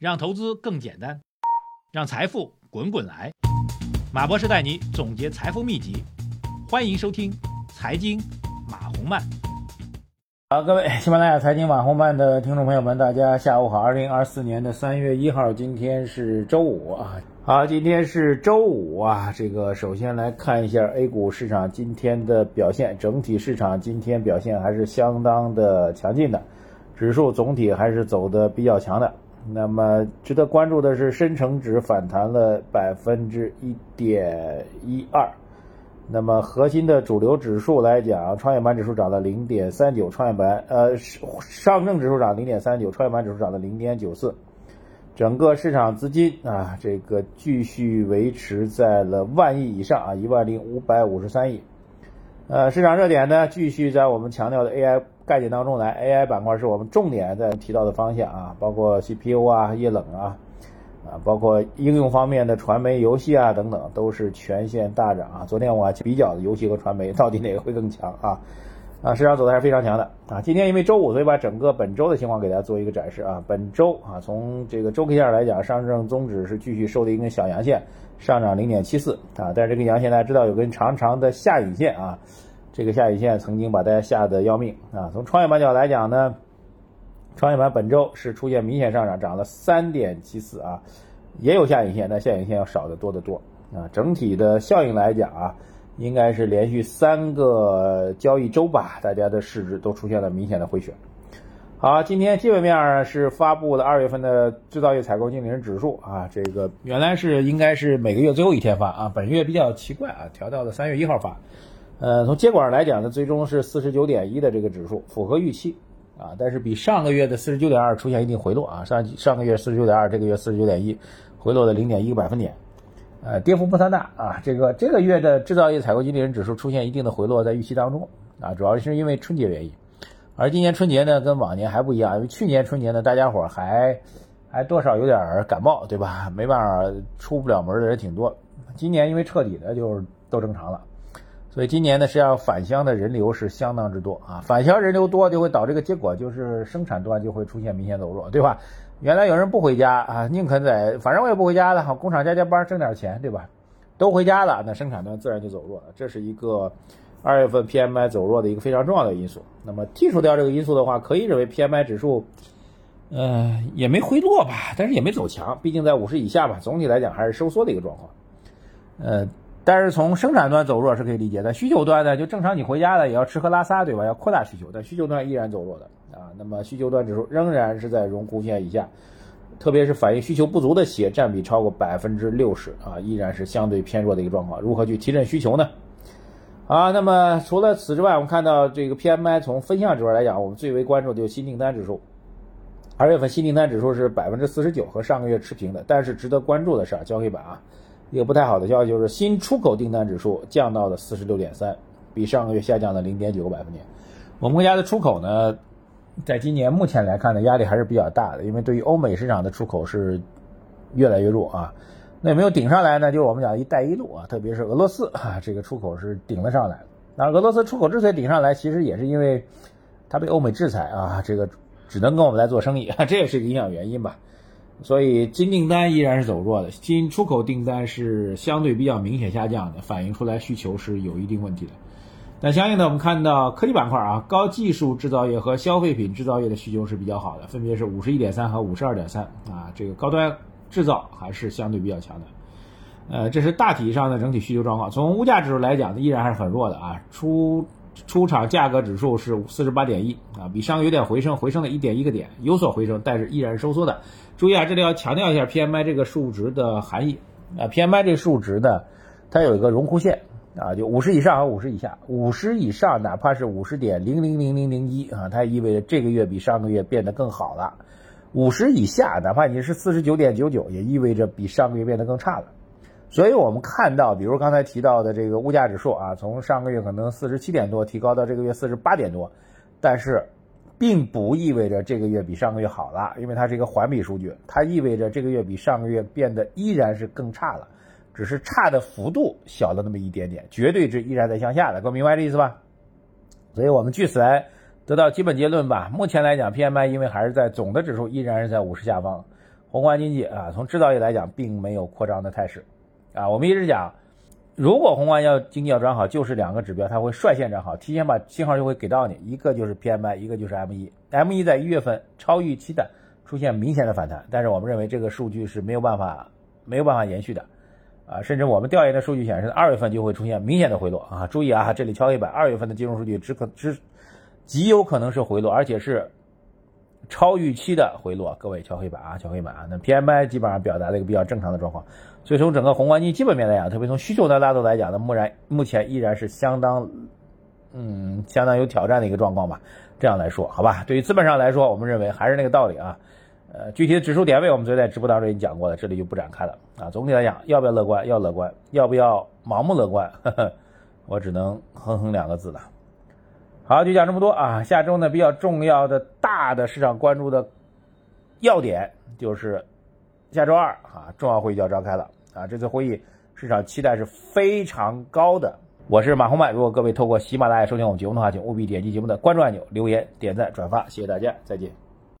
让投资更简单，让财富滚滚来。马博士带你总结财富秘籍，欢迎收听《财经马红漫》。好，各位喜马拉雅财经马红漫的听众朋友们，大家下午好。二零二四年的三月一号，今天是周五啊。好，今天是周五啊。这个首先来看一下 A 股市场今天的表现，整体市场今天表现还是相当的强劲的，指数总体还是走的比较强的。那么值得关注的是，深成指反弹了百分之一点一二。那么核心的主流指数来讲，创业板指数涨了零点三九，创业板呃上证指数涨零点三九，创业板指数涨了零点九四。整个市场资金啊，这个继续维持在了万亿以上啊，一万零五百五十三亿。呃，市场热点呢，继续在我们强调的 AI 概念当中来，AI 板块是我们重点在提到的方向啊，包括 CPU 啊、液冷啊，啊，包括应用方面的传媒、游戏啊等等，都是全线大涨啊。昨天我还比较游戏和传媒到底哪个会更强啊？啊，市场走的还是非常强的啊。今天因为周五，所以把整个本周的情况给大家做一个展示啊。本周啊，从这个周 K 线来讲，上证综指是继续收的一根小阳线。上涨零点七四啊，但是这根阳线大家知道有根长长的下影线啊，这个下影线曾经把大家吓得要命啊。从创业板角来讲呢，创业板本周是出现明显上涨，涨了三点七四啊，也有下影线，但下影线要少得多得多啊。整体的效应来讲啊，应该是连续三个交易周吧，大家的市值都出现了明显的回旋。好，今天基本面是发布了二月份的制造业采购经理人指数啊，这个原来是应该是每个月最后一天发啊，本月比较奇怪啊，调到了三月一号发。呃，从结果上来讲呢，最终是四十九点一的这个指数符合预期啊，但是比上个月的四十九点二出现一定回落啊，上上个月四十九点二，这个月四十九点一，回落了零点一个百分点，呃，跌幅不算大啊。这个这个月的制造业采购经理人指数出现一定的回落，在预期当中啊，主要是因为春节原因。而今年春节呢，跟往年还不一样，因为去年春节呢，大家伙还还多少有点感冒，对吧？没办法出不了门的人挺多。今年因为彻底的就是都正常了，所以今年呢，实际上返乡的人流是相当之多啊。返乡人流多就会导致个结果，就是生产端就会出现明显走弱，对吧？原来有人不回家啊，宁肯在，反正我也不回家了，工厂加加班挣点钱，对吧？都回家了，那生产端自然就走弱了，这是一个。二月份 PMI 走弱的一个非常重要的因素。那么剔除掉这个因素的话，可以认为 PMI 指数，呃，也没回落吧，但是也没走强，毕竟在五十以下吧。总体来讲还是收缩的一个状况。呃，但是从生产端走弱是可以理解的。需求端呢，就正常你回家了也要吃喝拉撒，对吧？要扩大需求，但需求端依然走弱的啊。那么需求端指数仍然是在荣枯线以下，特别是反映需求不足的企业占比超过百分之六十啊，依然是相对偏弱的一个状况。如何去提振需求呢？啊，那么除了此之外，我们看到这个 PMI 从分项指数来讲，我们最为关注的就是新订单指数。二月份新订单指数是百分之四十九，和上个月持平的。但是值得关注的是啊，交黑板啊，一个不太好的消息就是新出口订单指数降到了四十六点三，比上个月下降了零点九个百分点。我们国家的出口呢，在今年目前来看呢，压力还是比较大的，因为对于欧美市场的出口是越来越弱啊。那有没有顶上来呢？就是我们讲“一带一路”啊，特别是俄罗斯啊，这个出口是顶了上来。那俄罗斯出口之所以顶上来，其实也是因为它被欧美制裁啊，这个只能跟我们来做生意啊，这也是一个影响原因吧。所以新订单依然是走弱的，新出口订单是相对比较明显下降的，反映出来需求是有一定问题的。那相应的，我们看到科技板块啊，高技术制造业和消费品制造业的需求是比较好的，分别是五十一点三和五十二点三啊，这个高端。制造还是相对比较强的，呃，这是大体上的整体需求状况。从物价指数来讲，依然还是很弱的啊。出出厂价格指数是四十八点一啊，比上个月有点回升，回升了一点一个点，有所回升，但是依然收缩的。注意啊，这里要强调一下 PMI 这个数值的含义啊。PMI 这个数值呢，它有一个荣枯线啊，就五十以上和五十以下。五十以上，哪怕是五十点零零零零零一啊，它意味着这个月比上个月变得更好了。五十以下，哪怕你是四十九点九九，也意味着比上个月变得更差了。所以，我们看到，比如刚才提到的这个物价指数啊，从上个月可能四十七点多提高到这个月四十八点多，但是，并不意味着这个月比上个月好了，因为它是一个环比数据，它意味着这个月比上个月变得依然是更差了，只是差的幅度小了那么一点点，绝对值依然在向下的，各位明白这意思吧？所以我们据此来。得到基本结论吧。目前来讲，PMI 因为还是在总的指数依然是在五十下方，宏观经济啊，从制造业来讲，并没有扩张的态势啊。我们一直讲，如果宏观要经济要转好，就是两个指标，它会率先转好，提前把信号就会给到你，一个就是 PMI，一个就是 M1。M1 在一月份超预期的出现明显的反弹，但是我们认为这个数据是没有办法没有办法延续的啊。甚至我们调研的数据显示，二月份就会出现明显的回落啊。注意啊，这里敲黑板，二月份的金融数据只可只极有可能是回落，而且是。超预期的回落，各位敲黑板啊，敲黑板啊！那 PMI 基本上表达了一个比较正常的状况，所以从整个宏观经济基本面来讲，特别从需求的拉动来讲呢，目然目前依然是相当，嗯，相当有挑战的一个状况吧。这样来说，好吧？对于资本上来说，我们认为还是那个道理啊。呃，具体的指数点位，我们昨天在直播当中已经讲过了，这里就不展开了啊。总体来讲，要不要乐观？要乐观。要不要盲目乐观？呵呵，我只能哼哼两个字了。好，就讲这么多啊！下周呢，比较重要的大的市场关注的要点就是下周二啊，重要会议就要召开了啊！这次会议市场期待是非常高的。我是马红迈，如果各位透过喜马拉雅收听我们节目的话，请务必点击节目的关注按钮、留言、点赞、转发，谢谢大家，再见。